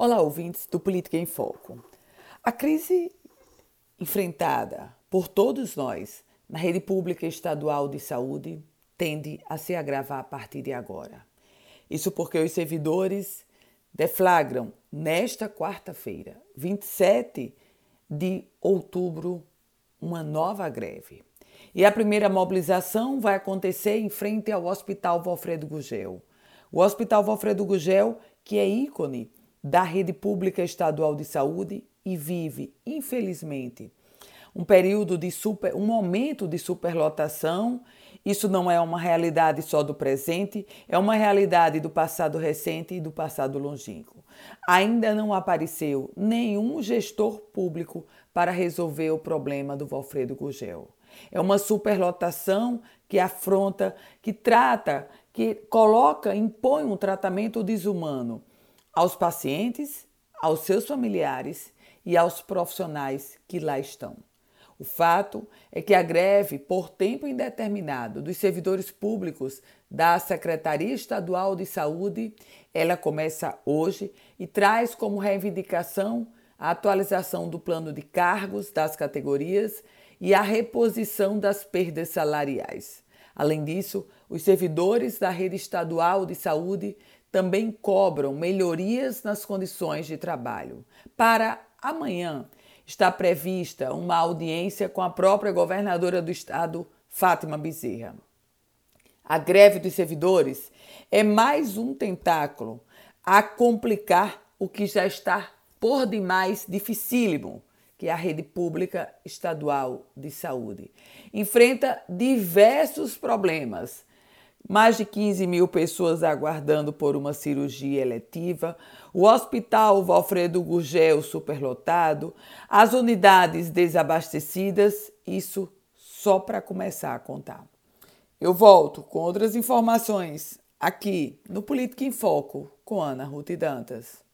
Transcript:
Olá, ouvintes do Política em Foco. A crise enfrentada por todos nós na rede pública estadual de saúde tende a se agravar a partir de agora. Isso porque os servidores deflagram nesta quarta-feira, 27 de outubro, uma nova greve. E a primeira mobilização vai acontecer em frente ao Hospital Valfredo Gugel. O Hospital Valfredo Gugel, que é ícone da rede pública estadual de saúde e vive, infelizmente, um período de super, um momento de superlotação. Isso não é uma realidade só do presente, é uma realidade do passado recente e do passado longínquo. Ainda não apareceu nenhum gestor público para resolver o problema do Valfredo Gugel. É uma superlotação que afronta, que trata, que coloca, impõe um tratamento desumano aos pacientes, aos seus familiares e aos profissionais que lá estão. O fato é que a greve por tempo indeterminado dos servidores públicos da Secretaria Estadual de Saúde, ela começa hoje e traz como reivindicação a atualização do plano de cargos das categorias e a reposição das perdas salariais. Além disso, os servidores da rede estadual de saúde também cobram melhorias nas condições de trabalho. Para amanhã está prevista uma audiência com a própria governadora do estado, Fátima Bezerra. A greve dos servidores é mais um tentáculo a complicar o que já está por demais dificílimo, que é a rede pública estadual de saúde. Enfrenta diversos problemas mais de 15 mil pessoas aguardando por uma cirurgia eletiva, o Hospital Valfredo Gurgel superlotado, as unidades desabastecidas, isso só para começar a contar. Eu volto com outras informações aqui no Política em Foco com Ana Ruth Dantas.